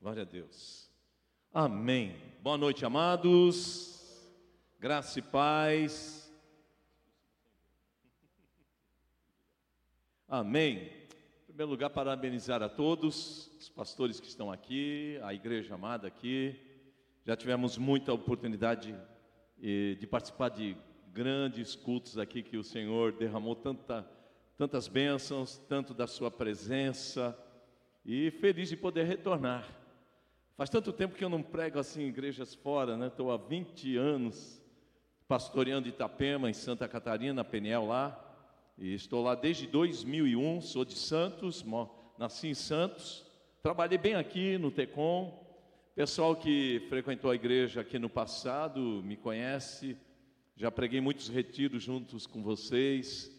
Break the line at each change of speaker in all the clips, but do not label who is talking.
Glória a Deus. Amém. Boa noite, amados. Graça e paz. Amém. Em primeiro lugar, parabenizar a todos, os pastores que estão aqui, a igreja amada aqui. Já tivemos muita oportunidade eh, de participar de grandes cultos aqui que o Senhor derramou tanta, tantas bênçãos, tanto da sua presença, e feliz de poder retornar. Faz tanto tempo que eu não prego assim em igrejas fora, né? Estou há 20 anos pastoreando Itapema, em Santa Catarina, Peniel lá, e estou lá desde 2001, sou de Santos, nasci em Santos, trabalhei bem aqui no Tecom, pessoal que frequentou a igreja aqui no passado me conhece, já preguei muitos retiros juntos com vocês,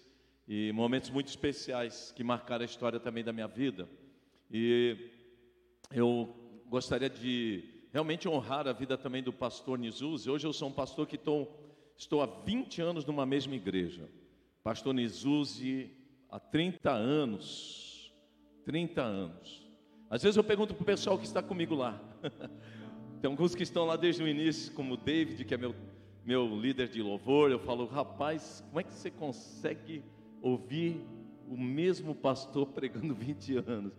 e momentos muito especiais que marcaram a história também da minha vida. E eu gostaria de realmente honrar a vida também do pastor Nizuzi. Hoje eu sou um pastor que estou, estou há 20 anos numa mesma igreja. Pastor Nizuzi há 30 anos. 30 anos. Às vezes eu pergunto para o pessoal que está comigo lá. Tem alguns que estão lá desde o início, como o David, que é meu, meu líder de louvor. Eu falo, rapaz, como é que você consegue ouvir o mesmo pastor pregando 20 anos?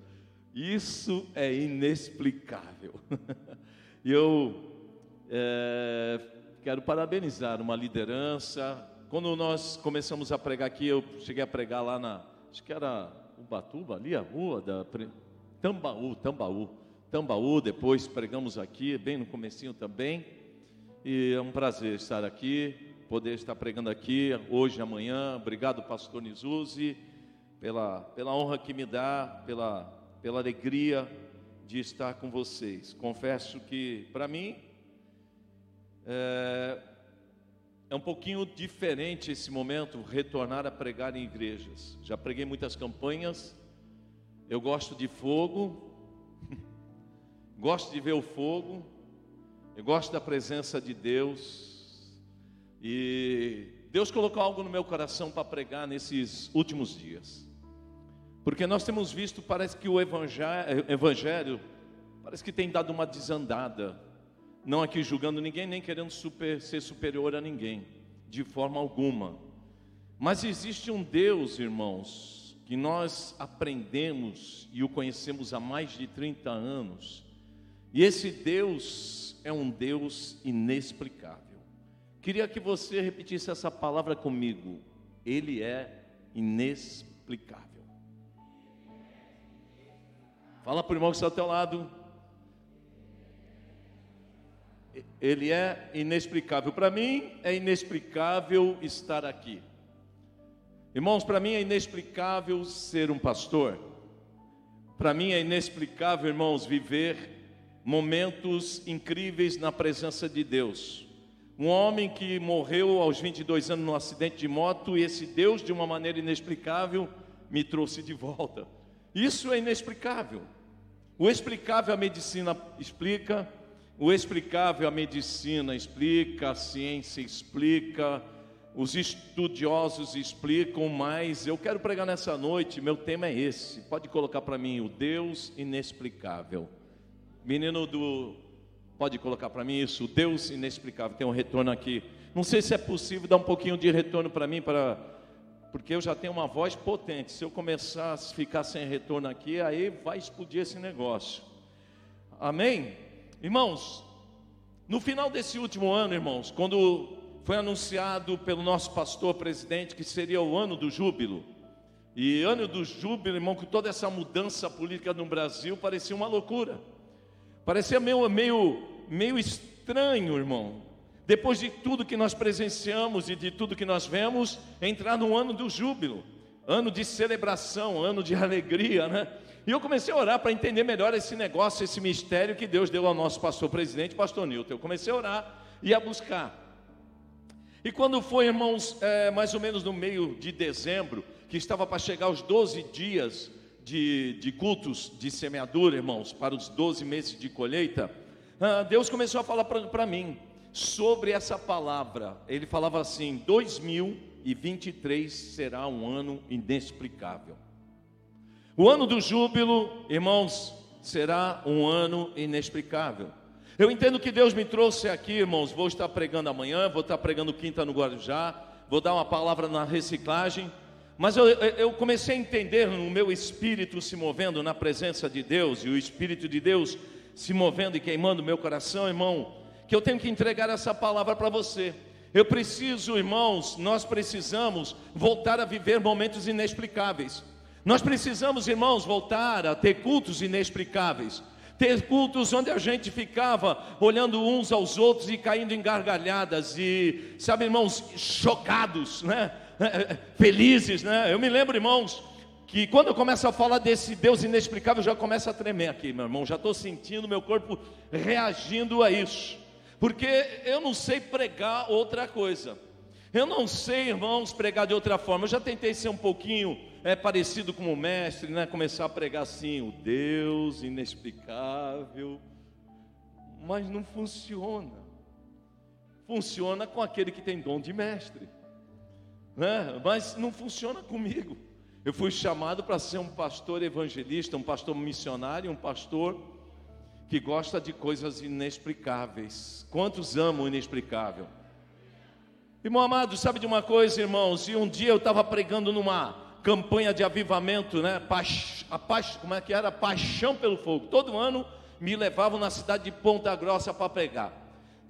Isso é inexplicável. E eu é, quero parabenizar uma liderança. Quando nós começamos a pregar aqui, eu cheguei a pregar lá na, acho que era Ubatuba, ali a rua da Tambaú, Tambaú, Tambaú. Depois pregamos aqui, bem no comecinho também. E é um prazer estar aqui, poder estar pregando aqui hoje, amanhã. Obrigado, Pastor Nizuzi, pela pela honra que me dá, pela pela alegria de estar com vocês. Confesso que, para mim, é, é, um pouquinho diferente esse momento, retornar a pregar em igrejas. Já preguei muitas campanhas, eu gosto de fogo, gosto de ver o fogo, eu gosto da presença de Deus, e Deus colocou algo no meu coração para pregar nesses últimos dias. Porque nós temos visto, parece que o evangelho, parece que tem dado uma desandada. Não aqui julgando ninguém, nem querendo super, ser superior a ninguém, de forma alguma. Mas existe um Deus, irmãos, que nós aprendemos e o conhecemos há mais de 30 anos. E esse Deus é um Deus inexplicável. Queria que você repetisse essa palavra comigo. Ele é inexplicável. Fala para o irmão que está ao teu lado. Ele é inexplicável. Para mim é inexplicável estar aqui. Irmãos, para mim é inexplicável ser um pastor. Para mim é inexplicável, irmãos, viver momentos incríveis na presença de Deus. Um homem que morreu aos 22 anos num acidente de moto e esse Deus, de uma maneira inexplicável, me trouxe de volta. Isso é inexplicável. O explicável a medicina explica, o explicável a medicina explica, a ciência explica, os estudiosos explicam, mas eu quero pregar nessa noite, meu tema é esse. Pode colocar para mim o Deus inexplicável. Menino do pode colocar para mim isso, Deus inexplicável. Tem um retorno aqui. Não sei se é possível dar um pouquinho de retorno para mim para porque eu já tenho uma voz potente. Se eu começar a ficar sem retorno aqui, aí vai explodir esse negócio. Amém? Irmãos, no final desse último ano, irmãos, quando foi anunciado pelo nosso pastor presidente que seria o ano do júbilo, e ano do júbilo, irmão, com toda essa mudança política no Brasil, parecia uma loucura. Parecia meio, meio, meio estranho, irmão depois de tudo que nós presenciamos e de tudo que nós vemos, entrar no ano do júbilo, ano de celebração, ano de alegria, né? E eu comecei a orar para entender melhor esse negócio, esse mistério que Deus deu ao nosso pastor presidente, pastor Nilton. Eu comecei a orar e a buscar. E quando foi, irmãos, é, mais ou menos no meio de dezembro, que estava para chegar os 12 dias de, de cultos de semeadura, irmãos, para os 12 meses de colheita, ah, Deus começou a falar para mim sobre essa palavra. Ele falava assim: 2023 será um ano inexplicável. O ano do júbilo, irmãos, será um ano inexplicável. Eu entendo que Deus me trouxe aqui, irmãos. Vou estar pregando amanhã, vou estar pregando quinta no Guarujá, vou dar uma palavra na reciclagem. Mas eu, eu, comecei a entender no meu espírito se movendo na presença de Deus, e o Espírito de Deus se movendo e queimando meu coração, irmão, que eu tenho que entregar essa palavra para você. Eu preciso, irmãos, nós precisamos voltar a viver momentos inexplicáveis. Nós precisamos, irmãos, voltar a ter cultos inexplicáveis. Ter cultos onde a gente ficava olhando uns aos outros e caindo em gargalhadas e, sabe, irmãos, chocados, né? felizes, né? Eu me lembro, irmãos, que quando eu começo a falar desse Deus inexplicável, já começo a tremer aqui, meu irmão. Já estou sentindo meu corpo reagindo a isso, porque eu não sei pregar outra coisa. Eu não sei, irmãos, pregar de outra forma. Eu já tentei ser um pouquinho é, parecido com o mestre, né? Começar a pregar assim, o Deus inexplicável, mas não funciona. Funciona com aquele que tem dom de mestre né? mas não funciona comigo. Eu fui chamado para ser um pastor evangelista, um pastor missionário, um pastor que gosta de coisas inexplicáveis. Quantos amam o inexplicável? Irmão amado, sabe de uma coisa, irmãos? E um dia eu estava pregando numa campanha de avivamento, né? A paix, como é que era? Paixão pelo fogo. Todo ano me levavam na cidade de Ponta Grossa para pregar.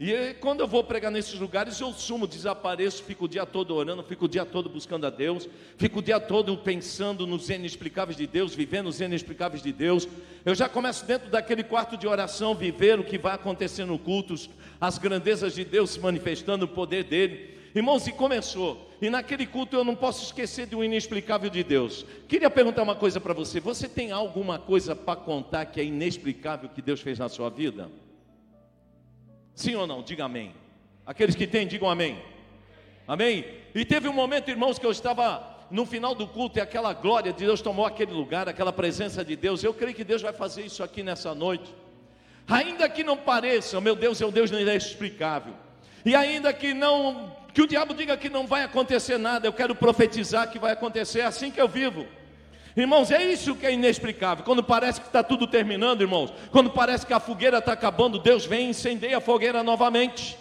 E quando eu vou pregar nesses lugares, eu sumo, desapareço, fico o dia todo orando, fico o dia todo buscando a Deus, fico o dia todo pensando nos inexplicáveis de Deus, vivendo os inexplicáveis de Deus. Eu já começo dentro daquele quarto de oração, viver o que vai acontecer no cultos, as grandezas de Deus se manifestando, o poder dele. Irmãos, e começou. E naquele culto eu não posso esquecer de um inexplicável de Deus. Queria perguntar uma coisa para você: você tem alguma coisa para contar que é inexplicável que Deus fez na sua vida? Sim ou não? Diga amém. Aqueles que têm, digam amém. Amém? E teve um momento, irmãos, que eu estava no final do culto e aquela glória de Deus tomou aquele lugar, aquela presença de Deus. Eu creio que Deus vai fazer isso aqui nessa noite. Ainda que não pareça, meu Deus é um Deus inexplicável. E ainda que não, que o diabo diga que não vai acontecer nada, eu quero profetizar que vai acontecer é assim que eu vivo. Irmãos, é isso que é inexplicável. Quando parece que está tudo terminando, irmãos, quando parece que a fogueira está acabando, Deus vem e incendeia a fogueira novamente.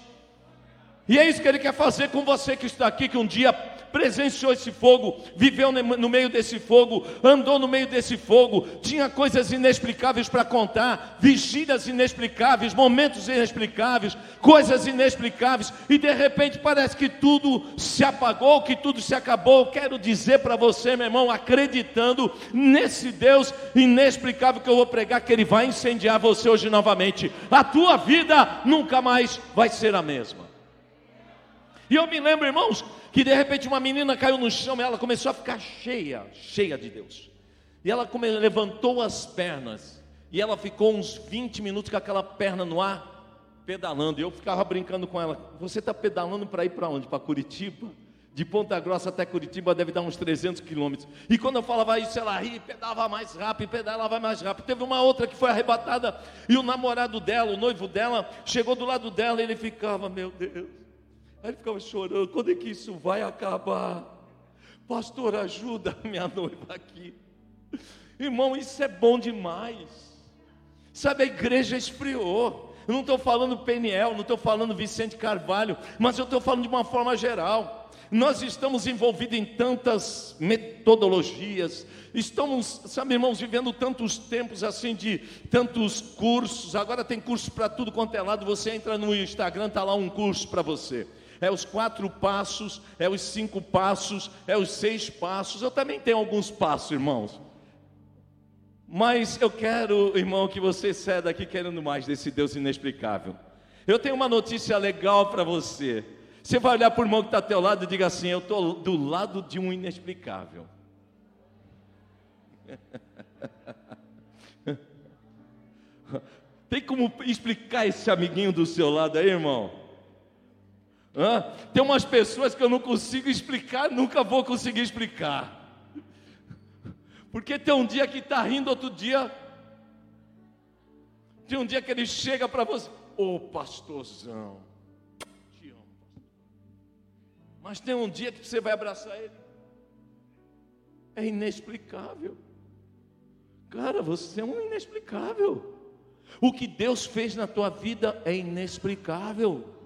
E é isso que Ele quer fazer com você que está aqui, que um dia presenciou esse fogo, viveu no meio desse fogo, andou no meio desse fogo, tinha coisas inexplicáveis para contar, vigílias inexplicáveis, momentos inexplicáveis, coisas inexplicáveis, e de repente parece que tudo se apagou, que tudo se acabou. Quero dizer para você, meu irmão, acreditando nesse Deus inexplicável que eu vou pregar, que Ele vai incendiar você hoje novamente. A tua vida nunca mais vai ser a mesma. E eu me lembro, irmãos, que de repente uma menina caiu no chão e ela começou a ficar cheia, cheia de Deus. E ela levantou as pernas e ela ficou uns 20 minutos com aquela perna no ar, pedalando. E eu ficava brincando com ela: Você está pedalando para ir para onde? Para Curitiba? De Ponta Grossa até Curitiba deve dar uns 300 quilômetros. E quando eu falava isso, ela ria, pedalava mais rápido, pedalava mais rápido. Teve uma outra que foi arrebatada e o namorado dela, o noivo dela, chegou do lado dela e ele ficava: Meu Deus. Aí ele ficava chorando: quando é que isso vai acabar? Pastor, ajuda minha noiva aqui. Irmão, isso é bom demais. Sabe, a igreja esfriou. Eu não estou falando Peniel, não estou falando Vicente Carvalho, mas eu estou falando de uma forma geral. Nós estamos envolvidos em tantas metodologias, estamos, sabe, irmãos, vivendo tantos tempos assim de tantos cursos. Agora tem curso para tudo quanto é lado. Você entra no Instagram, está lá um curso para você é os quatro passos, é os cinco passos, é os seis passos. Eu também tenho alguns passos, irmãos. Mas eu quero, irmão, que você saia daqui querendo mais desse Deus inexplicável. Eu tenho uma notícia legal para você. Você vai olhar para o irmão que está ao teu lado e diga assim: Eu estou do lado de um inexplicável. Tem como explicar esse amiguinho do seu lado aí, irmão? Hã? Tem umas pessoas que eu não consigo explicar, nunca vou conseguir explicar. Porque tem um dia que está rindo, outro dia. Tem um dia que ele chega para você, ô oh, pastorzão, te amo. Mas tem um dia que você vai abraçar ele. É inexplicável. Cara, você é um inexplicável. O que Deus fez na tua vida é inexplicável.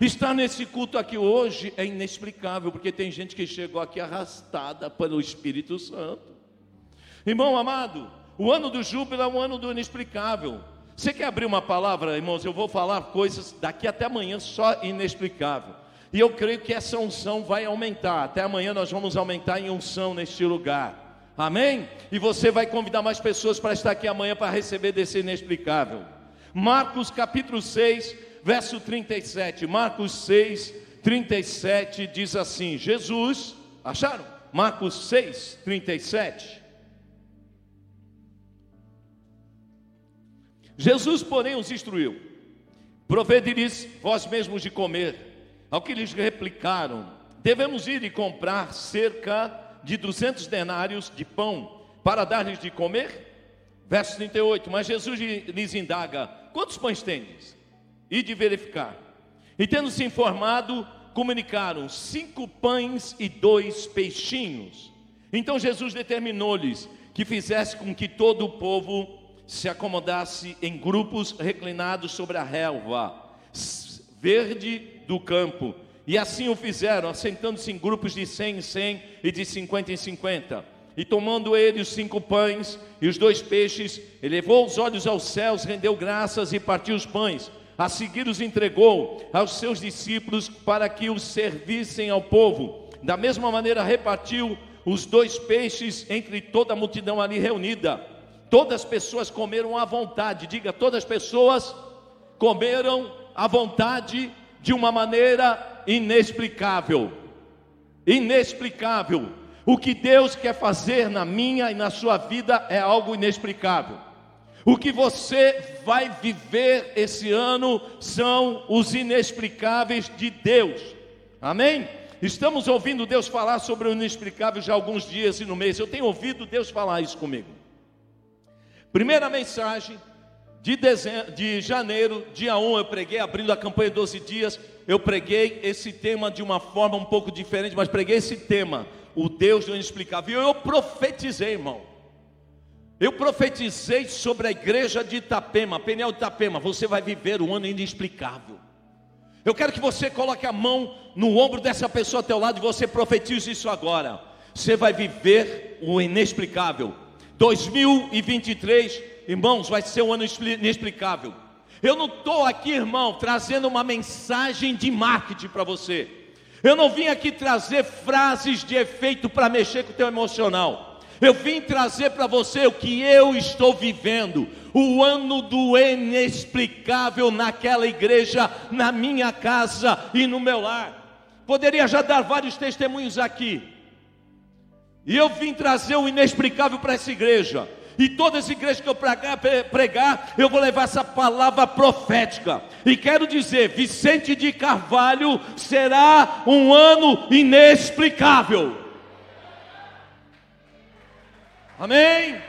Estar nesse culto aqui hoje é inexplicável, porque tem gente que chegou aqui arrastada pelo Espírito Santo. Irmão amado, o ano do júbilo é um ano do inexplicável. Você quer abrir uma palavra, irmãos? Eu vou falar coisas daqui até amanhã só inexplicável. E eu creio que essa unção vai aumentar. Até amanhã nós vamos aumentar em unção neste lugar. Amém? E você vai convidar mais pessoas para estar aqui amanhã para receber desse inexplicável. Marcos capítulo 6, verso 37. Marcos 6, 37 diz assim: Jesus, acharam? Marcos 6, 37. Jesus, porém, os instruiu: Provede-lhes vós mesmos de comer. Ao que lhes replicaram: Devemos ir e comprar cerca de 200 denários de pão para dar-lhes de comer? Verso 38. Mas Jesus lhes indaga: Quantos pães tendes? E de verificar. E tendo se informado, comunicaram cinco pães e dois peixinhos. Então Jesus determinou-lhes que fizesse com que todo o povo se acomodasse em grupos reclinados sobre a relva verde do campo. E assim o fizeram, assentando-se em grupos de cem em cem e de cinquenta em cinquenta. E tomando ele os cinco pães e os dois peixes, elevou os olhos aos céus, rendeu graças e partiu os pães. A seguir os entregou aos seus discípulos para que os servissem ao povo. Da mesma maneira repartiu os dois peixes entre toda a multidão ali reunida Todas as pessoas comeram à vontade, diga, todas as pessoas comeram à vontade de uma maneira inexplicável. Inexplicável. O que Deus quer fazer na minha e na sua vida é algo inexplicável. O que você vai viver esse ano são os inexplicáveis de Deus. Amém? Estamos ouvindo Deus falar sobre o inexplicável já alguns dias e no mês. Eu tenho ouvido Deus falar isso comigo. Primeira mensagem de, dezembro, de janeiro, dia 1, eu preguei, abrindo a campanha 12 dias, eu preguei esse tema de uma forma um pouco diferente, mas preguei esse tema, o Deus do inexplicável. Eu profetizei, irmão. Eu profetizei sobre a igreja de Itapema, Peniel de Itapema, você vai viver um ano inexplicável. Eu quero que você coloque a mão no ombro dessa pessoa ao teu lado e você profetize isso agora. Você vai viver o inexplicável. 2023, irmãos, vai ser um ano inexplicável. Eu não estou aqui, irmão, trazendo uma mensagem de marketing para você. Eu não vim aqui trazer frases de efeito para mexer com o teu emocional. Eu vim trazer para você o que eu estou vivendo, o ano do inexplicável naquela igreja, na minha casa e no meu lar. Poderia já dar vários testemunhos aqui, e eu vim trazer o inexplicável para essa igreja. E todas as igrejas que eu pregar, pregar, eu vou levar essa palavra profética. E quero dizer: Vicente de Carvalho será um ano inexplicável. Amém?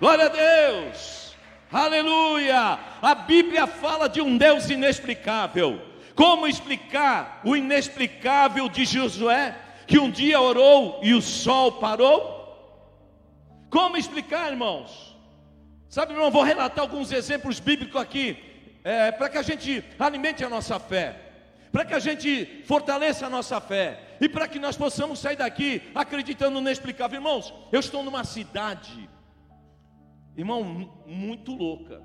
Glória a Deus, aleluia. A Bíblia fala de um Deus inexplicável. Como explicar o inexplicável de Josué, que um dia orou e o sol parou? Como explicar, irmãos? Sabe, irmão, vou relatar alguns exemplos bíblicos aqui, é, para que a gente alimente a nossa fé, para que a gente fortaleça a nossa fé, e para que nós possamos sair daqui acreditando no inexplicável. Irmãos, eu estou numa cidade, irmão, muito louca.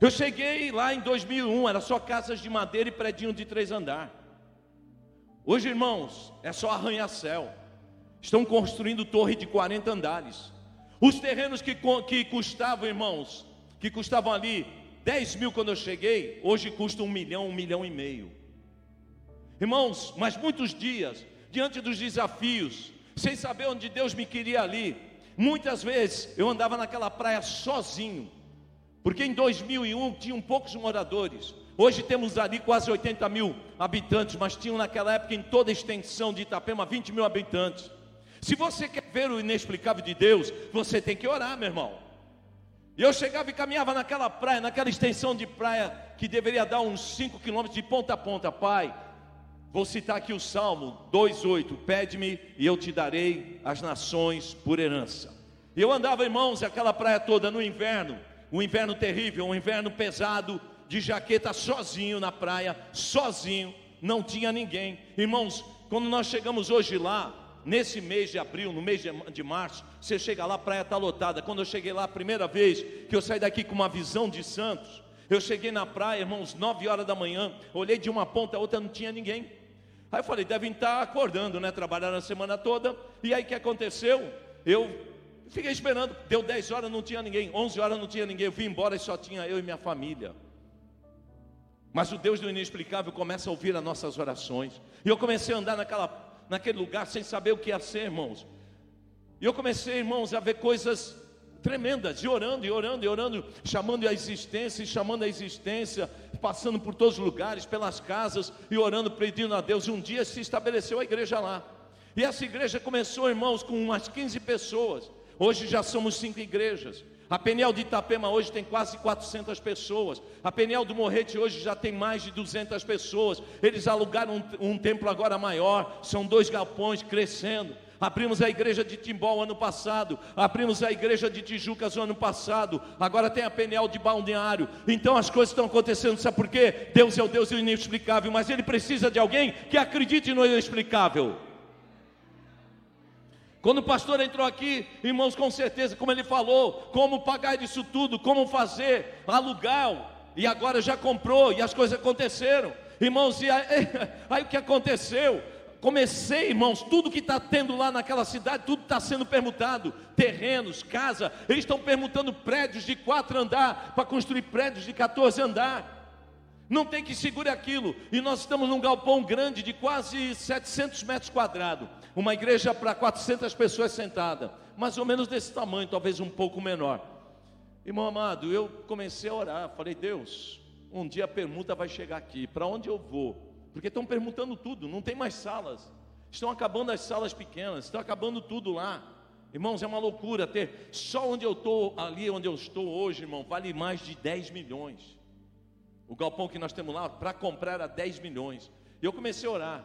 Eu cheguei lá em 2001, era só casas de madeira e predinho de três andar. Hoje, irmãos, é só arranha-céu. Estão construindo torre de 40 andares. Os terrenos que, que custavam, irmãos, que custavam ali 10 mil quando eu cheguei, hoje custam um milhão, um milhão e meio. Irmãos, mas muitos dias, diante dos desafios, sem saber onde Deus me queria ali, muitas vezes eu andava naquela praia sozinho porque em 2001 tinham poucos moradores. Hoje temos ali quase 80 mil habitantes, mas tinham naquela época em toda a extensão de Itapema 20 mil habitantes. Se você quer ver o inexplicável de Deus, você tem que orar, meu irmão. E eu chegava e caminhava naquela praia, naquela extensão de praia que deveria dar uns 5 quilômetros de ponta a ponta, Pai. Vou citar aqui o Salmo 2:8, pede-me e eu te darei as nações por herança. Eu andava, irmãos, aquela praia toda no inverno, um inverno terrível, um inverno pesado, de jaqueta sozinho na praia, sozinho, não tinha ninguém. Irmãos, quando nós chegamos hoje lá, nesse mês de abril, no mês de março, você chega lá, a praia está lotada. Quando eu cheguei lá a primeira vez, que eu saí daqui com uma visão de Santos, eu cheguei na praia, irmãos, 9 horas da manhã, olhei de uma ponta a outra, não tinha ninguém. Aí eu falei, devem estar acordando, né? Trabalharam a semana toda. E aí o que aconteceu? Eu fiquei esperando, deu 10 horas, não tinha ninguém, 11 horas não tinha ninguém. Eu vim embora e só tinha eu e minha família. Mas o Deus do inexplicável começa a ouvir as nossas orações. E eu comecei a andar naquela, naquele lugar sem saber o que ia ser, irmãos. E eu comecei, irmãos, a ver coisas tremendas, e orando, e orando, e orando, chamando a existência, e chamando a existência, passando por todos os lugares, pelas casas, e orando, pedindo a Deus. E um dia se estabeleceu a igreja lá. E essa igreja começou, irmãos, com umas 15 pessoas. Hoje já somos cinco igrejas. A Peniel de Itapema hoje tem quase 400 pessoas. A Peniel do Morrete hoje já tem mais de 200 pessoas. Eles alugaram um, um templo agora maior. São dois galpões crescendo. Abrimos a igreja de Timbó ano passado, abrimos a igreja de Tijucas ano passado, agora tem a Peniel de Balneário. Então as coisas estão acontecendo, sabe por quê? Deus é o Deus do inexplicável, mas ele precisa de alguém que acredite no inexplicável. Quando o pastor entrou aqui, irmãos, com certeza, como ele falou, como pagar isso tudo, como fazer, alugar, e agora já comprou, e as coisas aconteceram. Irmãos, e aí, aí o que aconteceu? comecei, irmãos, tudo que está tendo lá naquela cidade, tudo está sendo permutado, terrenos, casa, eles estão permutando prédios de quatro andar para construir prédios de 14 andar. Não tem que segure aquilo. E nós estamos num galpão grande de quase 700 metros quadrados. Uma igreja para 400 pessoas sentada. Mais ou menos desse tamanho, talvez um pouco menor. Irmão amado, eu comecei a orar. Falei, Deus, um dia a permuta vai chegar aqui. Para onde eu vou? porque estão perguntando tudo, não tem mais salas, estão acabando as salas pequenas, estão acabando tudo lá. Irmãos, é uma loucura ter, só onde eu estou, ali onde eu estou hoje, irmão, vale mais de 10 milhões. O galpão que nós temos lá, para comprar era 10 milhões. E eu comecei a orar.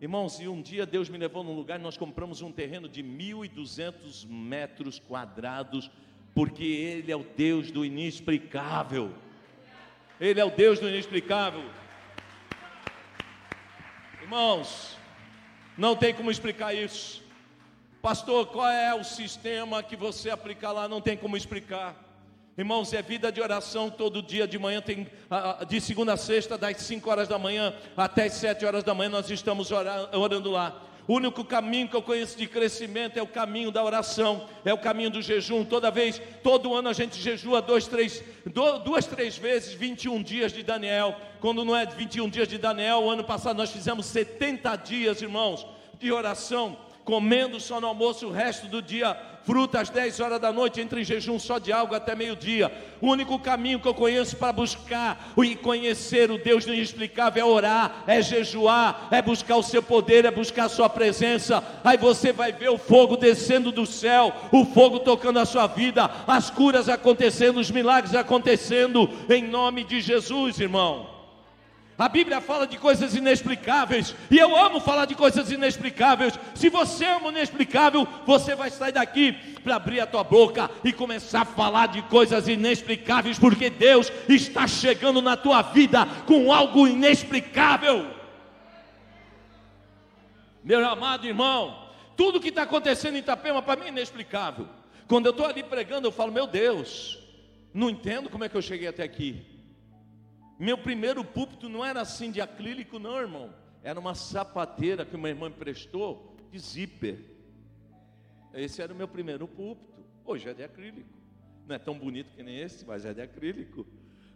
Irmãos, e um dia Deus me levou num lugar, nós compramos um terreno de 1.200 metros quadrados, porque Ele é o Deus do inexplicável. Ele é o Deus do inexplicável. Irmãos, não tem como explicar isso. Pastor, qual é o sistema que você aplicar lá? Não tem como explicar. Irmãos, é vida de oração todo dia de manhã, tem de segunda a sexta, das 5 horas da manhã até as 7 horas da manhã, nós estamos orando lá. O único caminho que eu conheço de crescimento é o caminho da oração, é o caminho do jejum. Toda vez, todo ano a gente jejua dois, três, duas, três vezes 21 dias de Daniel. Quando não é 21 dias de Daniel, o ano passado nós fizemos 70 dias, irmãos, de oração comendo só no almoço o resto do dia, fruta às 10 horas da noite, entre em jejum só de algo até meio-dia. O único caminho que eu conheço para buscar e conhecer o Deus inexplicável é orar, é jejuar, é buscar o seu poder, é buscar a sua presença. Aí você vai ver o fogo descendo do céu, o fogo tocando a sua vida, as curas acontecendo, os milagres acontecendo, em nome de Jesus, irmão. A Bíblia fala de coisas inexplicáveis, e eu amo falar de coisas inexplicáveis. Se você ama o inexplicável, você vai sair daqui para abrir a tua boca e começar a falar de coisas inexplicáveis, porque Deus está chegando na tua vida com algo inexplicável. Meu amado irmão, tudo que está acontecendo em Itapema para mim é inexplicável. Quando eu estou ali pregando, eu falo, meu Deus, não entendo como é que eu cheguei até aqui. Meu primeiro púlpito não era assim de acrílico, não, irmão. Era uma sapateira que uma irmã emprestou de zíper. Esse era o meu primeiro púlpito. Hoje é de acrílico. Não é tão bonito que nem esse, mas é de acrílico.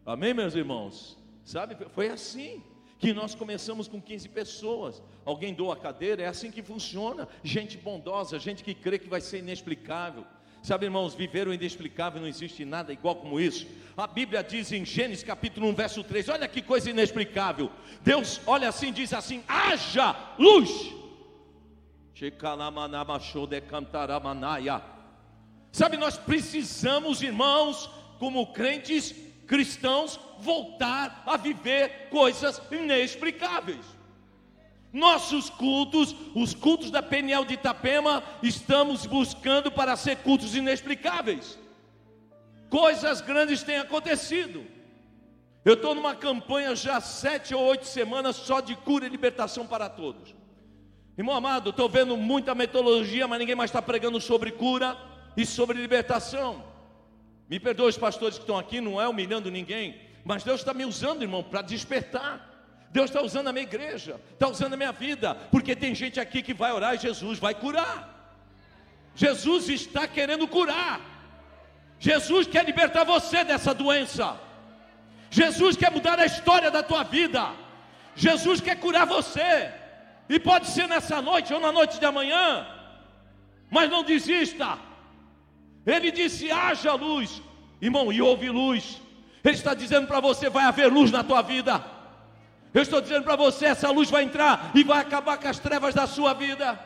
Amém, meus irmãos? Sabe, foi assim que nós começamos com 15 pessoas. Alguém doa a cadeira, é assim que funciona. Gente bondosa, gente que crê que vai ser inexplicável. Sabe, irmãos, viver o inexplicável não existe nada igual como isso. A Bíblia diz em Gênesis capítulo 1, verso 3: olha que coisa inexplicável. Deus olha assim, diz assim: haja luz. Sabe, nós precisamos, irmãos, como crentes cristãos, voltar a viver coisas inexplicáveis. Nossos cultos, os cultos da Peniel de Itapema, estamos buscando para ser cultos inexplicáveis. Coisas grandes têm acontecido. Eu estou numa campanha já sete ou oito semanas só de cura e libertação para todos. Irmão amado, estou vendo muita metodologia, mas ninguém mais está pregando sobre cura e sobre libertação. Me perdoe os pastores que estão aqui, não é humilhando ninguém, mas Deus está me usando, irmão, para despertar. Deus está usando a minha igreja, está usando a minha vida, porque tem gente aqui que vai orar e Jesus vai curar. Jesus está querendo curar. Jesus quer libertar você dessa doença. Jesus quer mudar a história da tua vida. Jesus quer curar você. E pode ser nessa noite ou na noite de amanhã. Mas não desista. Ele disse: haja luz. Irmão, e houve luz. Ele está dizendo para você: vai haver luz na tua vida. Eu estou dizendo para você: essa luz vai entrar e vai acabar com as trevas da sua vida.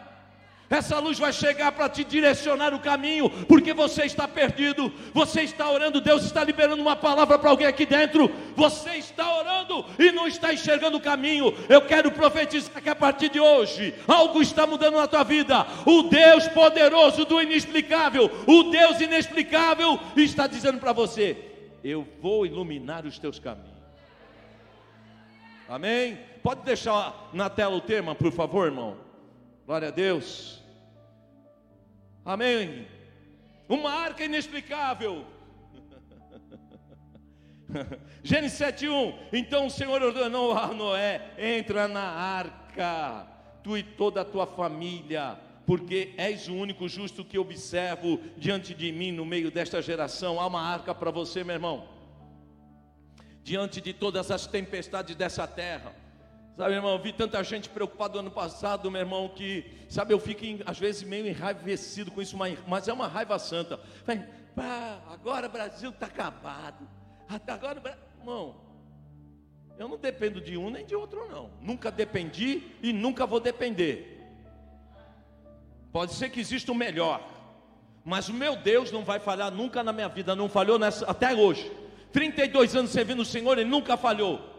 Essa luz vai chegar para te direcionar o caminho, porque você está perdido, você está orando, Deus está liberando uma palavra para alguém aqui dentro. Você está orando e não está enxergando o caminho. Eu quero profetizar que a partir de hoje algo está mudando na tua vida. O Deus poderoso do inexplicável, o Deus inexplicável está dizendo para você: Eu vou iluminar os teus caminhos. Amém? Pode deixar na tela o tema, por favor, irmão. Glória a Deus. Amém. Uma arca inexplicável. Gênesis 7:1. Então o Senhor ordenou a Noé: entra na arca, tu e toda a tua família, porque és o único justo que observo diante de mim no meio desta geração. Há uma arca para você, meu irmão. Diante de todas as tempestades dessa terra, Sabe, irmão, vi tanta gente preocupada ano passado, meu irmão, que, sabe, eu fico às vezes meio enraivecido com isso, mas é uma raiva santa. Pá, agora o Brasil está acabado. Agora, irmão, eu não dependo de um nem de outro, não. Nunca dependi e nunca vou depender. Pode ser que exista o melhor, mas o meu Deus não vai falhar nunca na minha vida, não falhou nessa, até hoje. 32 anos servindo o Senhor, Ele nunca falhou.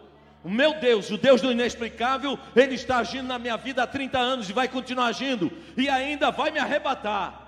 O meu Deus, o Deus do inexplicável, Ele está agindo na minha vida há 30 anos e vai continuar agindo, e ainda vai me arrebatar.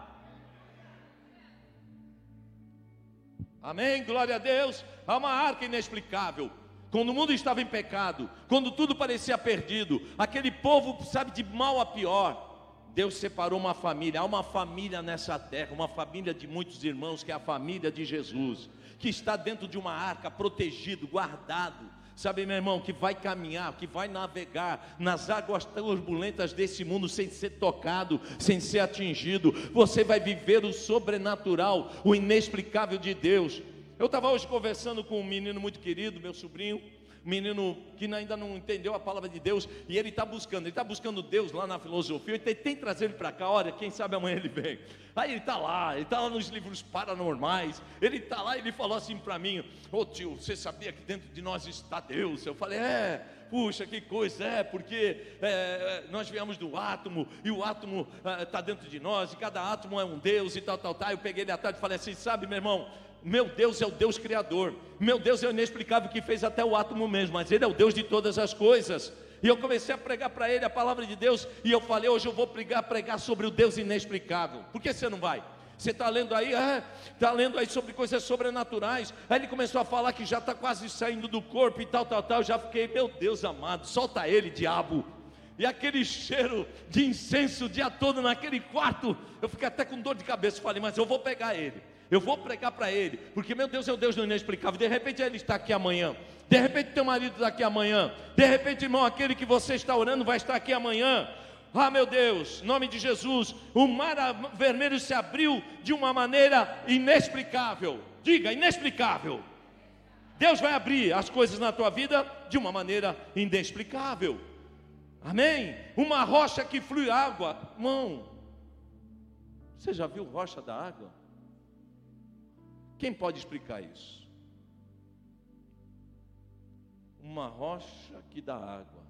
Amém? Glória a Deus. Há uma arca inexplicável. Quando o mundo estava em pecado, quando tudo parecia perdido, aquele povo, sabe, de mal a pior, Deus separou uma família. Há uma família nessa terra, uma família de muitos irmãos, que é a família de Jesus, que está dentro de uma arca, protegido, guardado Sabe, meu irmão, que vai caminhar, que vai navegar nas águas turbulentas desse mundo sem ser tocado, sem ser atingido. Você vai viver o sobrenatural, o inexplicável de Deus. Eu estava hoje conversando com um menino muito querido, meu sobrinho, menino que ainda não entendeu a palavra de Deus, e ele está buscando, ele está buscando Deus lá na filosofia, e tem, que trazer ele para cá, olha, quem sabe amanhã ele vem. Aí ele está lá, ele está lá nos livros paranormais, ele está lá e ele falou assim para mim, ô oh, tio, você sabia que dentro de nós está Deus? Eu falei, é, puxa, que coisa, é, porque é, nós viemos do átomo, e o átomo está é, dentro de nós, e cada átomo é um Deus, e tal, tal, tal. Eu peguei ele à tarde e falei assim: sabe, meu irmão, meu Deus é o Deus criador. Meu Deus é o inexplicável que fez até o átomo mesmo, mas Ele é o Deus de todas as coisas. E eu comecei a pregar para ele a palavra de Deus, e eu falei: hoje eu vou pregar, pregar sobre o Deus inexplicável. Por que você não vai? Você está lendo aí, está é, lendo aí sobre coisas sobrenaturais. Aí ele começou a falar que já está quase saindo do corpo e tal, tal, tal. Eu já fiquei, meu Deus amado, solta ele, diabo. E aquele cheiro de incenso o dia todo naquele quarto, eu fiquei até com dor de cabeça. Falei, mas eu vou pegar ele. Eu vou pregar para ele, porque meu Deus é o Deus do inexplicável. De repente ele está aqui amanhã. De repente teu marido está aqui amanhã. De repente, irmão, aquele que você está orando vai estar aqui amanhã. Ah, meu Deus, em nome de Jesus, o mar vermelho se abriu de uma maneira inexplicável. Diga, inexplicável. Deus vai abrir as coisas na tua vida de uma maneira inexplicável. Amém? Uma rocha que flui água. Irmão, você já viu rocha da água? Quem pode explicar isso? Uma rocha que dá água.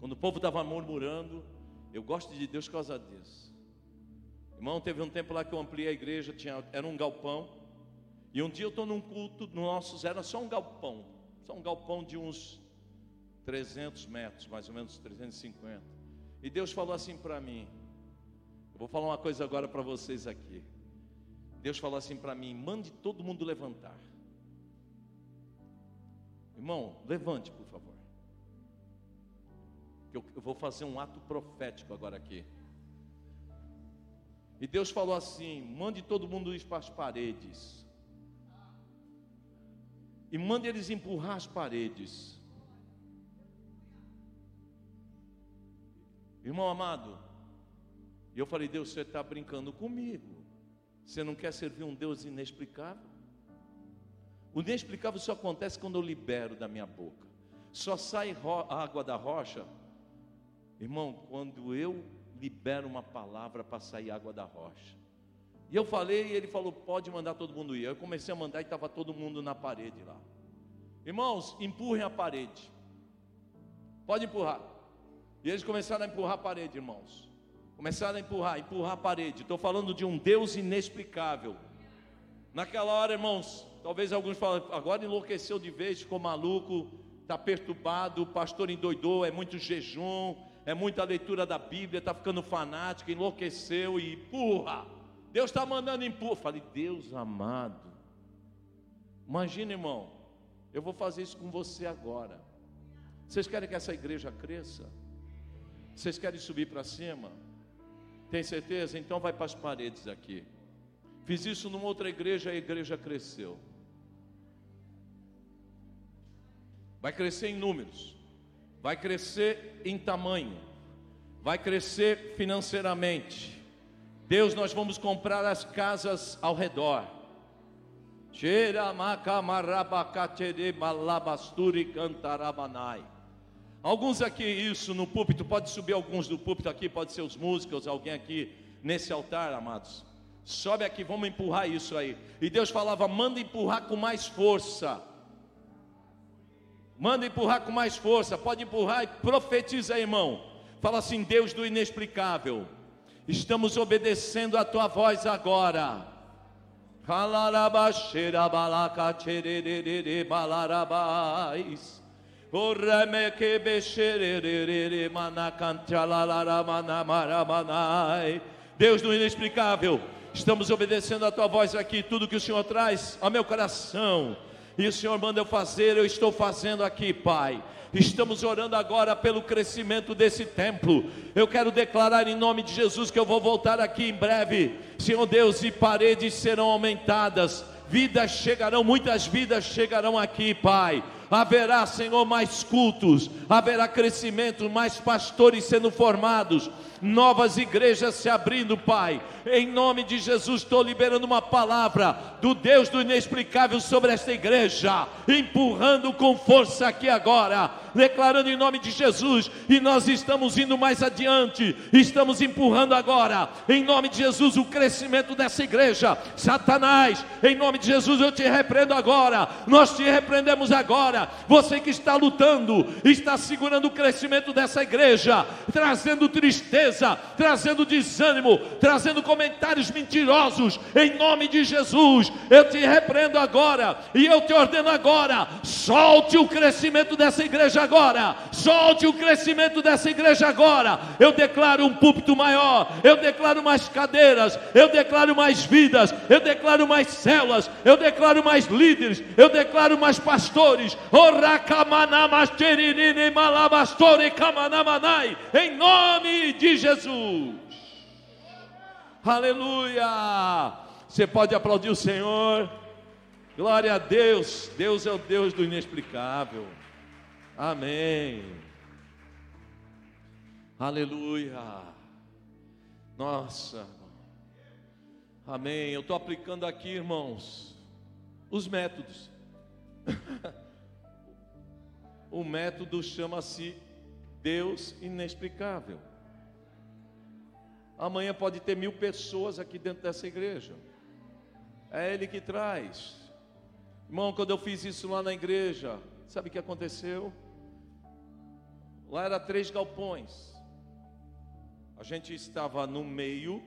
Quando o povo estava murmurando, eu gosto de Deus por causa disso. Irmão, teve um tempo lá que eu ampliei a igreja, tinha, era um galpão. E um dia eu estou num culto nossos, era só um galpão, só um galpão de uns 300 metros, mais ou menos 350. E Deus falou assim para mim: Eu vou falar uma coisa agora para vocês aqui. Deus falou assim para mim: mande todo mundo levantar. Irmão, levante, por favor. Eu, eu vou fazer um ato profético agora aqui. E Deus falou assim: mande todo mundo ir para as paredes. E mande eles empurrar as paredes. Irmão amado, e eu falei: Deus, você está brincando comigo. Você não quer servir um Deus inexplicável? O inexplicável só acontece quando eu libero da minha boca. Só sai água da rocha, irmão, quando eu libero uma palavra para sair água da rocha. E eu falei, e ele falou: pode mandar todo mundo ir. Eu comecei a mandar e estava todo mundo na parede lá. Irmãos, empurrem a parede. Pode empurrar. E eles começaram a empurrar a parede, irmãos. Começaram a empurrar, empurrar a parede. Estou falando de um Deus inexplicável. Naquela hora, irmãos, talvez alguns falem, agora enlouqueceu de vez, ficou maluco, está perturbado, o pastor endoidou, é muito jejum, é muita leitura da Bíblia, está ficando fanático, enlouqueceu e empurra. Deus está mandando empurra. Falei, Deus amado. Imagina, irmão, eu vou fazer isso com você agora. Vocês querem que essa igreja cresça? Vocês querem subir para cima? Tem certeza? Então vai para as paredes aqui. Fiz isso numa outra igreja, a igreja cresceu. Vai crescer em números, vai crescer em tamanho, vai crescer financeiramente. Deus, nós vamos comprar as casas ao redor. Alguns aqui, isso no púlpito, pode subir alguns do púlpito aqui, pode ser os músicos, alguém aqui nesse altar, amados. Sobe aqui, vamos empurrar isso aí. E Deus falava: manda empurrar com mais força. Manda empurrar com mais força. Pode empurrar e profetiza, irmão. Fala assim: Deus do inexplicável. Estamos obedecendo a tua voz agora. Deus do inexplicável, estamos obedecendo a tua voz aqui, tudo que o Senhor traz ao meu coração, e o Senhor manda eu fazer, eu estou fazendo aqui, Pai. Estamos orando agora pelo crescimento desse templo. Eu quero declarar em nome de Jesus que eu vou voltar aqui em breve, Senhor Deus, e paredes serão aumentadas, vidas chegarão, muitas vidas chegarão aqui, Pai haverá, Senhor, mais cultos, haverá crescimento, mais pastores sendo formados, novas igrejas se abrindo, Pai. Em nome de Jesus, estou liberando uma palavra do Deus do inexplicável sobre esta igreja, empurrando com força aqui agora, declarando em nome de Jesus, e nós estamos indo mais adiante, estamos empurrando agora, em nome de Jesus, o crescimento dessa igreja. Satanás, em nome de Jesus, eu te repreendo agora, nós te repreendemos agora. Você que está lutando, está segurando o crescimento dessa igreja, trazendo tristeza, trazendo desânimo, trazendo comentários mentirosos, em nome de Jesus, eu te repreendo agora e eu te ordeno agora: solte o crescimento dessa igreja agora, solte o crescimento dessa igreja agora. Eu declaro um púlpito maior, eu declaro mais cadeiras, eu declaro mais vidas, eu declaro mais células, eu declaro mais líderes, eu declaro mais pastores. Em nome de Jesus. Aleluia! Você pode aplaudir o Senhor. Glória a Deus. Deus é o Deus do inexplicável. Amém. Aleluia. Nossa. Amém. Eu estou aplicando aqui, irmãos, os métodos. o método chama-se Deus inexplicável. Amanhã pode ter mil pessoas aqui dentro dessa igreja. É Ele que traz. Irmão, quando eu fiz isso lá na igreja, sabe o que aconteceu? Lá era três galpões. A gente estava no meio,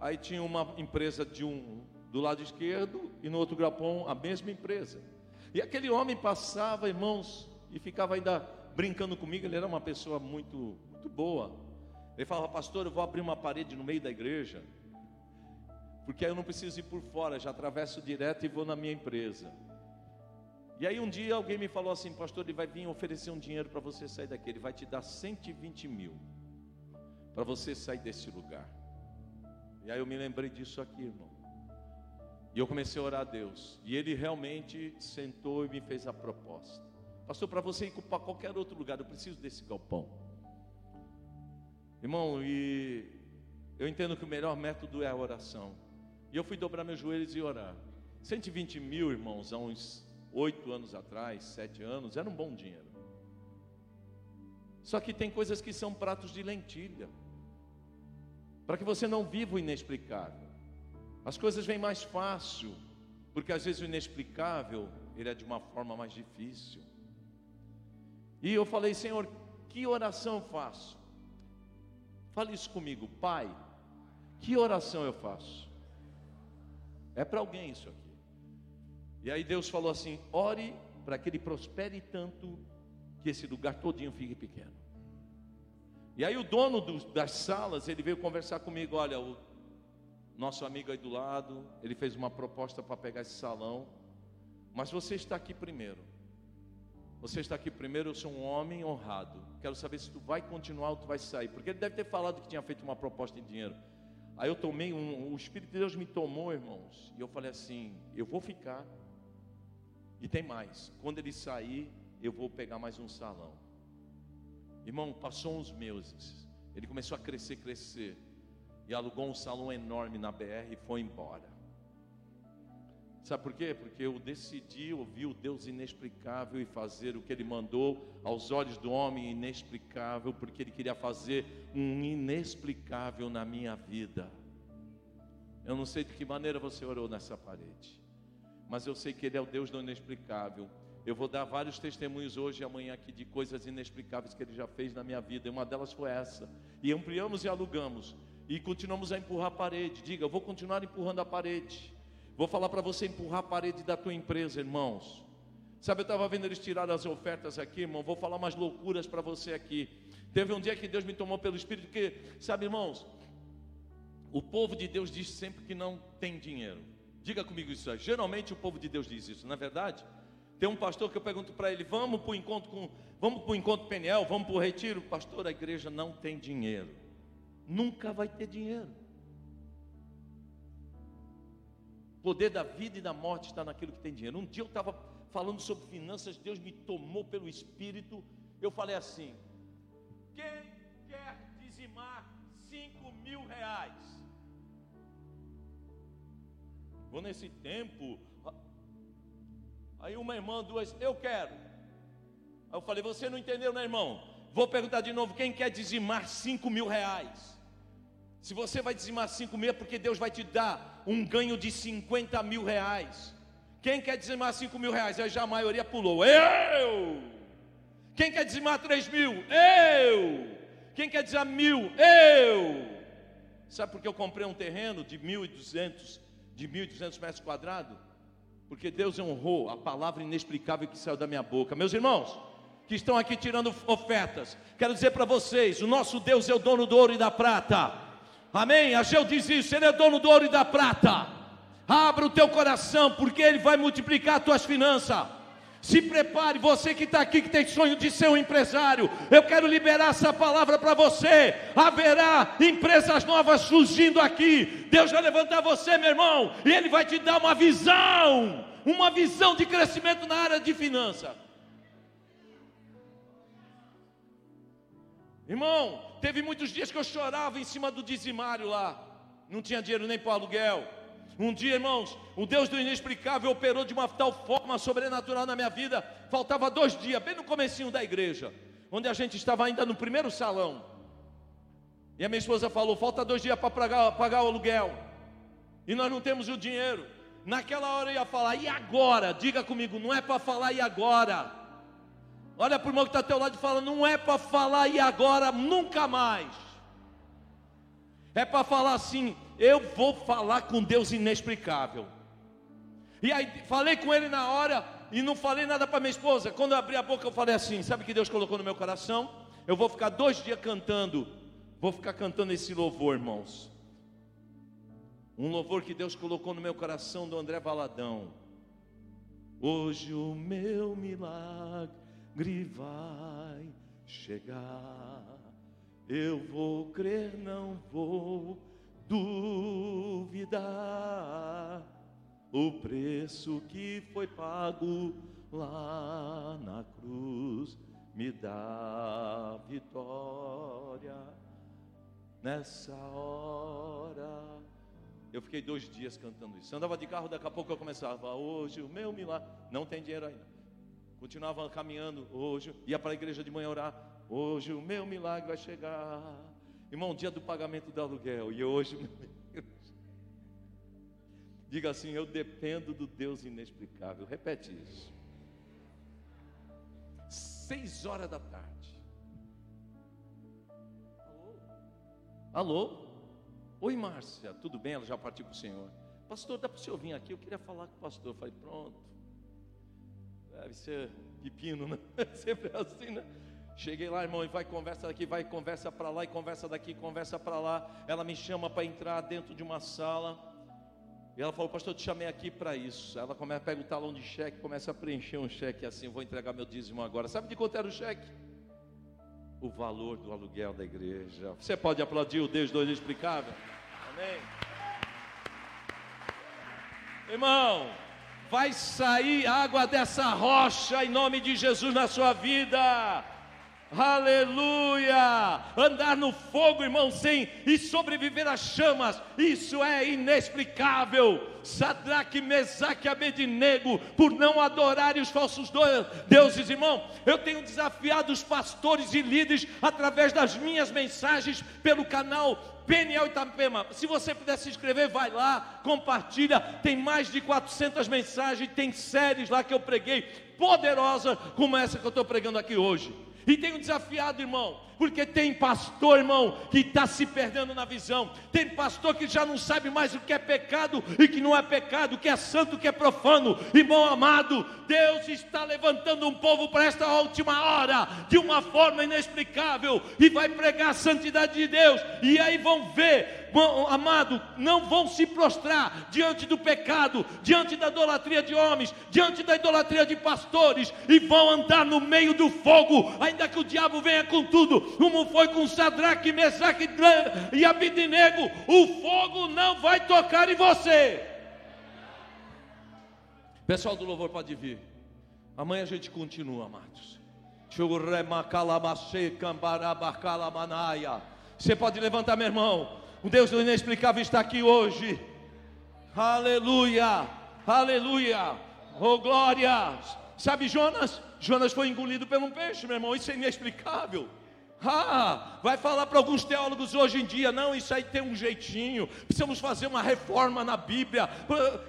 aí tinha uma empresa de um do lado esquerdo e no outro galpão a mesma empresa. E aquele homem passava, irmãos, e ficava ainda brincando comigo, ele era uma pessoa muito, muito boa. Ele falava, pastor, eu vou abrir uma parede no meio da igreja, porque aí eu não preciso ir por fora, já atravesso direto e vou na minha empresa. E aí um dia alguém me falou assim, pastor, ele vai vir oferecer um dinheiro para você sair daqui, ele vai te dar 120 mil para você sair desse lugar. E aí eu me lembrei disso aqui, irmão. E eu comecei a orar a Deus. E ele realmente sentou e me fez a proposta. Pastor, para você ir para qualquer outro lugar, eu preciso desse galpão. Irmão, e eu entendo que o melhor método é a oração. E eu fui dobrar meus joelhos e orar. 120 mil, irmãos, há uns oito anos atrás, sete anos, era um bom dinheiro. Só que tem coisas que são pratos de lentilha. Para que você não viva o inexplicável. As coisas vêm mais fácil, porque às vezes o inexplicável, ele é de uma forma mais difícil. E eu falei, Senhor, que oração faço? Fale isso comigo, Pai. Que oração eu faço? É para alguém isso aqui. E aí Deus falou assim: ore para que ele prospere tanto que esse lugar todinho fique pequeno. E aí o dono do, das salas, ele veio conversar comigo, olha, o nosso amigo aí do lado, ele fez uma proposta para pegar esse salão, mas você está aqui primeiro. Você está aqui primeiro, eu sou um homem honrado. Quero saber se tu vai continuar ou tu vai sair. Porque ele deve ter falado que tinha feito uma proposta de dinheiro. Aí eu tomei um, o Espírito de Deus me tomou, irmãos, e eu falei assim: eu vou ficar. E tem mais. Quando ele sair, eu vou pegar mais um salão. Irmão, passou uns meses. Ele começou a crescer, crescer. E alugou um salão enorme na BR e foi embora. Sabe por quê? Porque eu decidi ouvir o Deus inexplicável e fazer o que Ele mandou aos olhos do homem inexplicável, porque Ele queria fazer um inexplicável na minha vida. Eu não sei de que maneira você orou nessa parede, mas eu sei que Ele é o Deus do inexplicável. Eu vou dar vários testemunhos hoje e amanhã aqui de coisas inexplicáveis que Ele já fez na minha vida, e uma delas foi essa. E ampliamos e alugamos, e continuamos a empurrar a parede. Diga, eu vou continuar empurrando a parede. Vou falar para você empurrar a parede da tua empresa, irmãos. Sabe, eu estava vendo eles tirar as ofertas aqui, irmão. Vou falar umas loucuras para você aqui. Teve um dia que Deus me tomou pelo Espírito, que, sabe, irmãos, o povo de Deus diz sempre que não tem dinheiro. Diga comigo isso aí. Geralmente o povo de Deus diz isso, não é verdade? Tem um pastor que eu pergunto para ele: vamos para o encontro com, vamos para o encontro Peniel, vamos para o retiro. Pastor, a igreja não tem dinheiro. Nunca vai ter dinheiro. poder da vida e da morte está naquilo que tem dinheiro. Um dia eu estava falando sobre finanças, Deus me tomou pelo Espírito. Eu falei assim: quem quer dizimar cinco mil reais? Nesse tempo. Aí uma irmã, duas, eu quero. Aí eu falei, você não entendeu, né, irmão? Vou perguntar de novo: quem quer dizimar cinco mil reais? Se você vai dizimar cinco mil, é porque Deus vai te dar um ganho de 50 mil reais. Quem quer dizimar cinco mil reais? Aí já a maioria pulou. Eu! Quem quer dizimar três mil? Eu! Quem quer dizimar mil? Eu! Sabe por que eu comprei um terreno de 1.200 de 1.200 metros quadrados? Porque Deus honrou a palavra inexplicável que saiu da minha boca. Meus irmãos, que estão aqui tirando ofertas, quero dizer para vocês: o nosso Deus é o dono do ouro e da prata. Amém? Ageu diz isso, ele é dono do ouro e da prata. Abra o teu coração, porque ele vai multiplicar as tuas finanças. Se prepare, você que está aqui, que tem sonho de ser um empresário, eu quero liberar essa palavra para você. Haverá empresas novas surgindo aqui. Deus vai levantar você, meu irmão, e Ele vai te dar uma visão, uma visão de crescimento na área de finanças. Irmão, teve muitos dias que eu chorava em cima do dizimário lá. Não tinha dinheiro nem para o aluguel. Um dia, irmãos, o Deus do inexplicável operou de uma tal forma sobrenatural na minha vida. Faltava dois dias, bem no comecinho da igreja, onde a gente estava ainda no primeiro salão. E a minha esposa falou: falta dois dias para pagar, pagar o aluguel. E nós não temos o dinheiro. Naquela hora eu ia falar, e agora? Diga comigo, não é para falar e agora. Olha para o irmão que está ao teu lado e fala: não é para falar e agora, nunca mais. É para falar assim: eu vou falar com Deus inexplicável. E aí falei com ele na hora, e não falei nada para minha esposa. Quando eu abri a boca, eu falei assim: sabe o que Deus colocou no meu coração? Eu vou ficar dois dias cantando, vou ficar cantando esse louvor, irmãos. Um louvor que Deus colocou no meu coração do André Valadão. Hoje o meu milagre vai chegar. Eu vou crer, não vou duvidar. O preço que foi pago lá na cruz me dá vitória nessa hora. Eu fiquei dois dias cantando isso. Eu andava de carro, daqui a pouco eu começava. Hoje o meu milagre. Não tem dinheiro ainda. Continuava caminhando. Hoje ia para a igreja de manhã orar. Hoje o meu milagre vai chegar. Irmão, dia do pagamento do aluguel. E hoje, Diga assim: Eu dependo do Deus inexplicável. Repete isso. Seis horas da tarde. Alô? Alô? Oi, Márcia, tudo bem? Ela já partiu com o Senhor. Pastor, dá para o senhor vir aqui? Eu queria falar com o pastor. Eu falei, pronto. Deve ser pepino, né? Sempre é assim, né? Cheguei lá, irmão, e vai conversa daqui, vai conversa para lá, e conversa daqui, conversa para lá. Ela me chama para entrar dentro de uma sala. E ela falou, pastor, eu te chamei aqui para isso. Ela começa, pega o talão de cheque, começa a preencher um cheque assim, vou entregar meu dízimo agora. Sabe de quanto era o cheque? o valor do aluguel da igreja. Você pode aplaudir o Deus do inexplicável? Amém. Irmão, vai sair água dessa rocha em nome de Jesus na sua vida. Aleluia! Andar no fogo, irmão, sem e sobreviver às chamas, isso é inexplicável. Sadraque, Mesaque Abednego, por não adorarem os falsos deuses, irmão, eu tenho desafiado os pastores e líderes através das minhas mensagens pelo canal Peniel Itapema. Se você puder se inscrever, vai lá, compartilha. Tem mais de 400 mensagens, tem séries lá que eu preguei, poderosa como essa que eu estou pregando aqui hoje. E tenho desafiado, irmão, porque tem pastor, irmão, que está se perdendo na visão. Tem pastor que já não sabe mais o que é pecado e que não é pecado, o que é santo, o que é profano. Irmão amado, Deus está levantando um povo para esta última hora, de uma forma inexplicável, e vai pregar a santidade de Deus. E aí vão ver amado, não vão se prostrar diante do pecado, diante da idolatria de homens, diante da idolatria de pastores, e vão andar no meio do fogo, ainda que o diabo venha com tudo, como foi com Sadraque, Mesaque e Abidinego, o fogo não vai tocar em você. Pessoal do louvor pode vir. Amanhã a gente continua, amados. Você pode levantar, meu irmão. O Deus do inexplicável está aqui hoje. Aleluia, aleluia, oh glória. Sabe Jonas? Jonas foi engolido por um peixe, meu irmão. Isso é inexplicável. Ah, vai falar para alguns teólogos hoje em dia, não, isso aí tem um jeitinho, precisamos fazer uma reforma na Bíblia.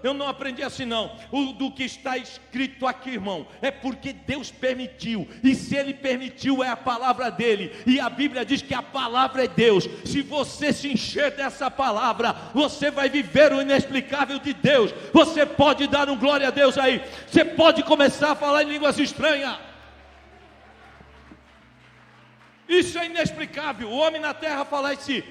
Eu não aprendi assim, não. O do que está escrito aqui, irmão, é porque Deus permitiu, e se Ele permitiu, é a palavra dele, e a Bíblia diz que a palavra é Deus. Se você se encher dessa palavra, você vai viver o inexplicável de Deus. Você pode dar um glória a Deus aí, você pode começar a falar em línguas estranhas. Isso é inexplicável. O homem na terra fala assim: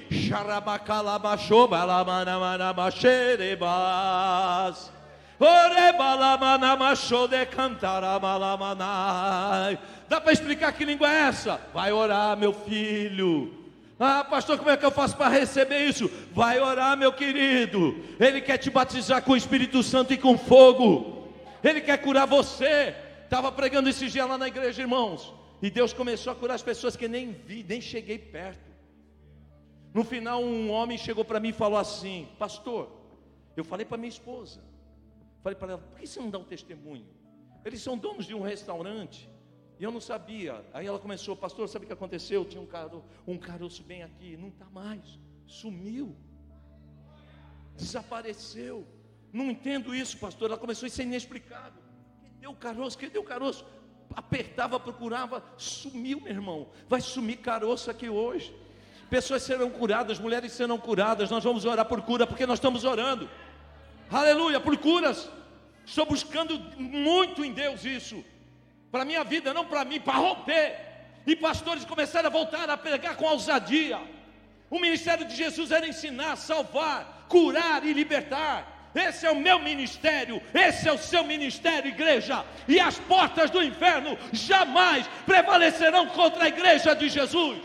Dá para explicar que língua é essa? Vai orar, meu filho. Ah, pastor, como é que eu faço para receber isso? Vai orar, meu querido. Ele quer te batizar com o Espírito Santo e com fogo. Ele quer curar você. Estava pregando esses dias lá na igreja, irmãos. E Deus começou a curar as pessoas que nem vi, nem cheguei perto. No final, um homem chegou para mim e falou assim: Pastor, eu falei para minha esposa, falei para ela, por que você não dá um testemunho? Eles são donos de um restaurante. E eu não sabia. Aí ela começou, pastor, sabe o que aconteceu? Tinha um, caro, um caroço bem aqui, não está mais, sumiu, desapareceu. Não entendo isso, pastor. Ela começou, isso é inexplicável. Cadê o caroço? Cadê o caroço? Apertava, procurava, sumiu, meu irmão. Vai sumir caroço aqui hoje. Pessoas serão curadas, mulheres serão curadas. Nós vamos orar por cura, porque nós estamos orando. Aleluia, por curas. Estou buscando muito em Deus isso. Para minha vida, não para mim, para romper. E pastores começaram a voltar a pregar com ousadia. O ministério de Jesus era ensinar, salvar, curar e libertar. Esse é o meu ministério, esse é o seu ministério, igreja. E as portas do inferno jamais prevalecerão contra a igreja de Jesus.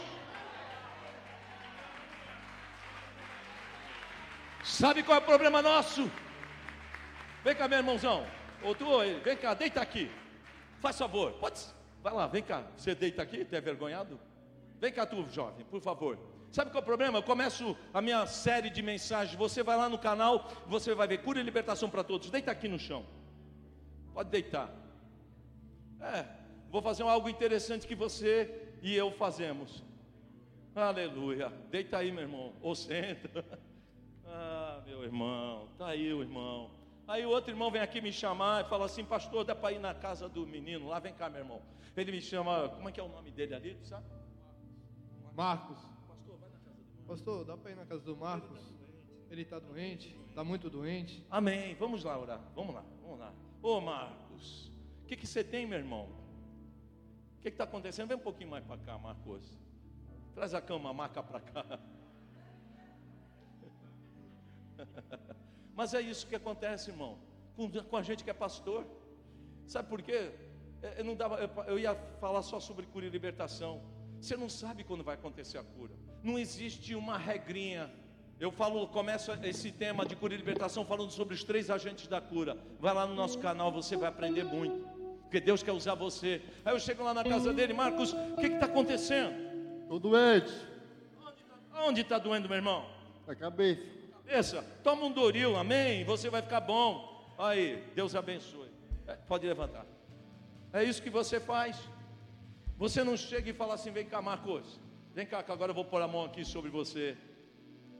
Sabe qual é o problema nosso? Vem cá, meu irmãozão. Ou tu ou ele, vem cá, deita aqui. Faz favor, pode. Vai lá, vem cá. Você deita aqui, tu é vergonhado? Vem cá, tu, jovem, por favor. Sabe qual é o problema? Eu começo a minha série de mensagens. Você vai lá no canal, você vai ver cura e libertação para todos. Deita aqui no chão. Pode deitar. É, vou fazer algo interessante que você e eu fazemos. Aleluia. Deita aí, meu irmão. Ou senta. Ah, meu irmão, tá aí o irmão. Aí o outro irmão vem aqui me chamar e fala assim, pastor, dá para ir na casa do menino lá, vem cá, meu irmão. Ele me chama, como é que é o nome dele ali, tu sabe?
Marcos. Pastor, vai na casa do Pastor, dá para ir na casa do Marcos? Ele está doente, está muito doente.
Amém. Vamos lá orar. Vamos lá, vamos lá. Ô Marcos, o que, que você tem, meu irmão? O que está acontecendo? Vem um pouquinho mais para cá, Marcos. Traz a cama, a maca para cá. Mas é isso que acontece, irmão, com, com a gente que é pastor. Sabe por quê? Eu, não dava, eu ia falar só sobre cura e libertação. Você não sabe quando vai acontecer a cura. Não existe uma regrinha. Eu falo, começo esse tema de cura e libertação falando sobre os três agentes da cura. Vai lá no nosso canal, você vai aprender muito. Porque Deus quer usar você. Aí eu chego lá na casa dele, Marcos, o que está acontecendo?
Estou doente.
Onde está doendo, meu irmão?
Na cabeça
cabeça, toma um Doril, amém? Você vai ficar bom. Aí, Deus abençoe. É, pode levantar. É isso que você faz. Você não chega e fala assim: vem cá, Marcos. Vem cá, que agora eu vou pôr a mão aqui sobre você.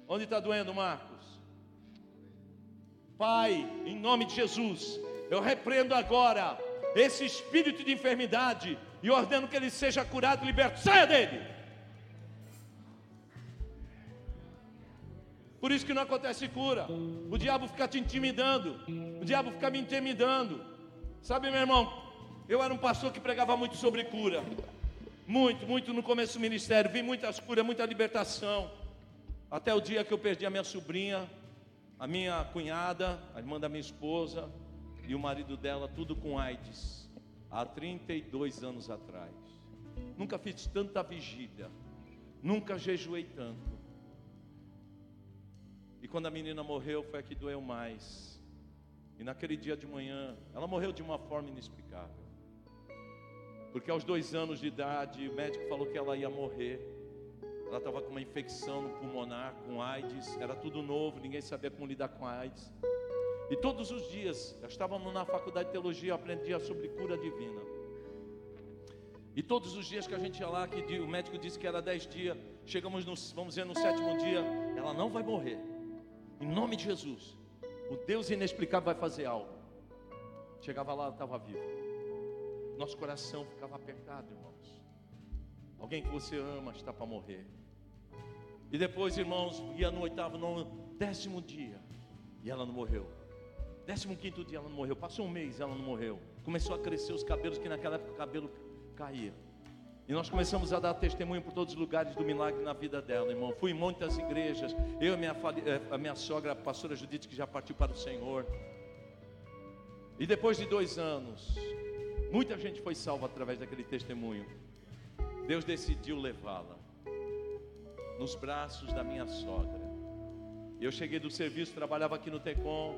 Onde está doendo, Marcos? Pai, em nome de Jesus, eu repreendo agora esse espírito de enfermidade e ordeno que ele seja curado e liberto. Saia dele. Por isso que não acontece cura. O diabo fica te intimidando. O diabo fica me intimidando. Sabe, meu irmão, eu era um pastor que pregava muito sobre cura. Muito, muito no começo do ministério. Vi muitas curas, muita libertação. Até o dia que eu perdi a minha sobrinha, a minha cunhada, a irmã da minha esposa e o marido dela, tudo com AIDS. Há 32 anos atrás. Nunca fiz tanta vigília. Nunca jejuei tanto quando a menina morreu, foi a que doeu mais. E naquele dia de manhã, ela morreu de uma forma inexplicável. Porque aos dois anos de idade, o médico falou que ela ia morrer. Ela estava com uma infecção pulmonar, com AIDS, era tudo novo, ninguém sabia como lidar com AIDS. E todos os dias, estávamos na faculdade de teologia, eu aprendia sobre cura divina. E todos os dias que a gente ia lá, que o médico disse que era dez dias, chegamos no, vamos dizer, no sétimo dia, ela não vai morrer. Em nome de Jesus. O Deus inexplicável vai fazer algo. Chegava lá, estava vivo. Nosso coração ficava apertado, irmãos. Alguém que você ama está para morrer. E depois, irmãos, ia no oitavo, no décimo dia, e ela não morreu. Décimo quinto dia ela não morreu. Passou um mês, ela não morreu. Começou a crescer os cabelos, que naquela época o cabelo caía. E nós começamos a dar testemunho por todos os lugares do milagre na vida dela, irmão. Fui em muitas igrejas. Eu e minha, eh, a minha sogra, a pastora Judite, que já partiu para o Senhor. E depois de dois anos, muita gente foi salva através daquele testemunho. Deus decidiu levá-la nos braços da minha sogra. Eu cheguei do serviço, trabalhava aqui no Tecom.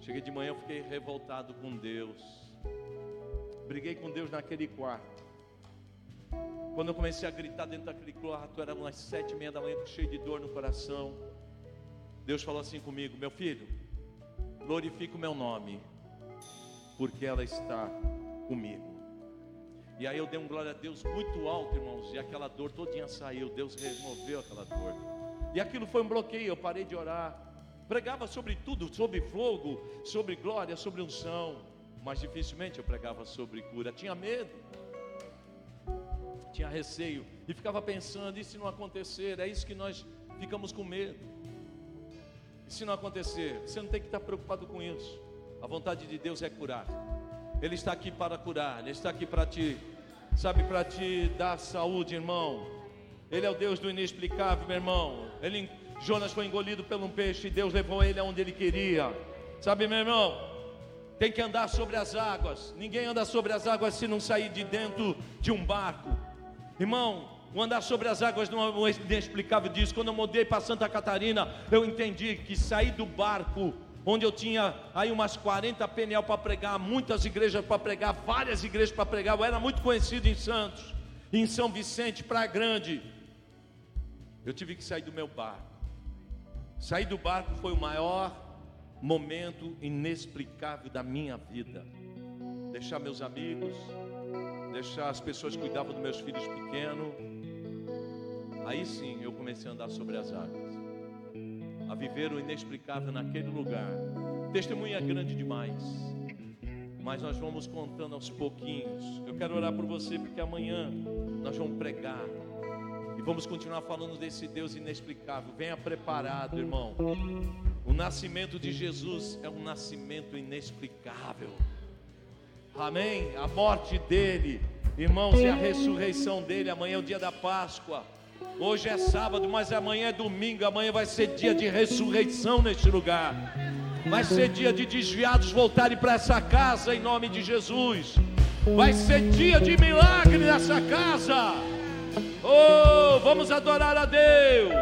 Cheguei de manhã, fiquei revoltado com Deus. Briguei com Deus naquele quarto. Quando eu comecei a gritar dentro daquele quarto, era umas sete e meia da manhã, cheio de dor no coração. Deus falou assim comigo: Meu filho, glorifica o meu nome, porque ela está comigo. E aí eu dei um glória a Deus muito alto, irmãos, e aquela dor todinha saiu. Deus removeu aquela dor. E aquilo foi um bloqueio, eu parei de orar. Pregava sobre tudo, sobre fogo, sobre glória, sobre unção. Mas dificilmente eu pregava sobre cura. Tinha medo tinha receio e ficava pensando: e se não acontecer? É isso que nós ficamos com medo. E se não acontecer? Você não tem que estar preocupado com isso. A vontade de Deus é curar. Ele está aqui para curar, Ele está aqui para te, sabe, para te dar saúde, irmão. Ele é o Deus do inexplicável, meu irmão. Ele, Jonas foi engolido por um peixe e Deus levou ele aonde ele queria. Sabe, meu irmão? Tem que andar sobre as águas. Ninguém anda sobre as águas se não sair de dentro de um barco. Irmão, o andar sobre as águas não é inexplicável disso. Quando eu mudei para Santa Catarina, eu entendi que sair do barco onde eu tinha aí umas 40 pneu para pregar, muitas igrejas para pregar, várias igrejas para pregar. Eu era muito conhecido em Santos, em São Vicente, Praia Grande. Eu tive que sair do meu barco. Sair do barco foi o maior momento inexplicável da minha vida. Deixar meus amigos, deixar as pessoas que cuidavam dos meus filhos pequenos. Aí sim eu comecei a andar sobre as águas a viver o inexplicável naquele lugar. Testemunho é grande demais, mas nós vamos contando aos pouquinhos. Eu quero orar por você porque amanhã nós vamos pregar e vamos continuar falando desse Deus inexplicável. Venha preparado, irmão. O nascimento de Jesus é um nascimento inexplicável. Amém? A morte dele, irmãos, e a ressurreição dele. Amanhã é o dia da Páscoa. Hoje é sábado, mas amanhã é domingo. Amanhã vai ser dia de ressurreição neste lugar. Vai ser dia de desviados voltarem para essa casa em nome de Jesus. Vai ser dia de milagre nessa casa. Oh, vamos adorar a Deus.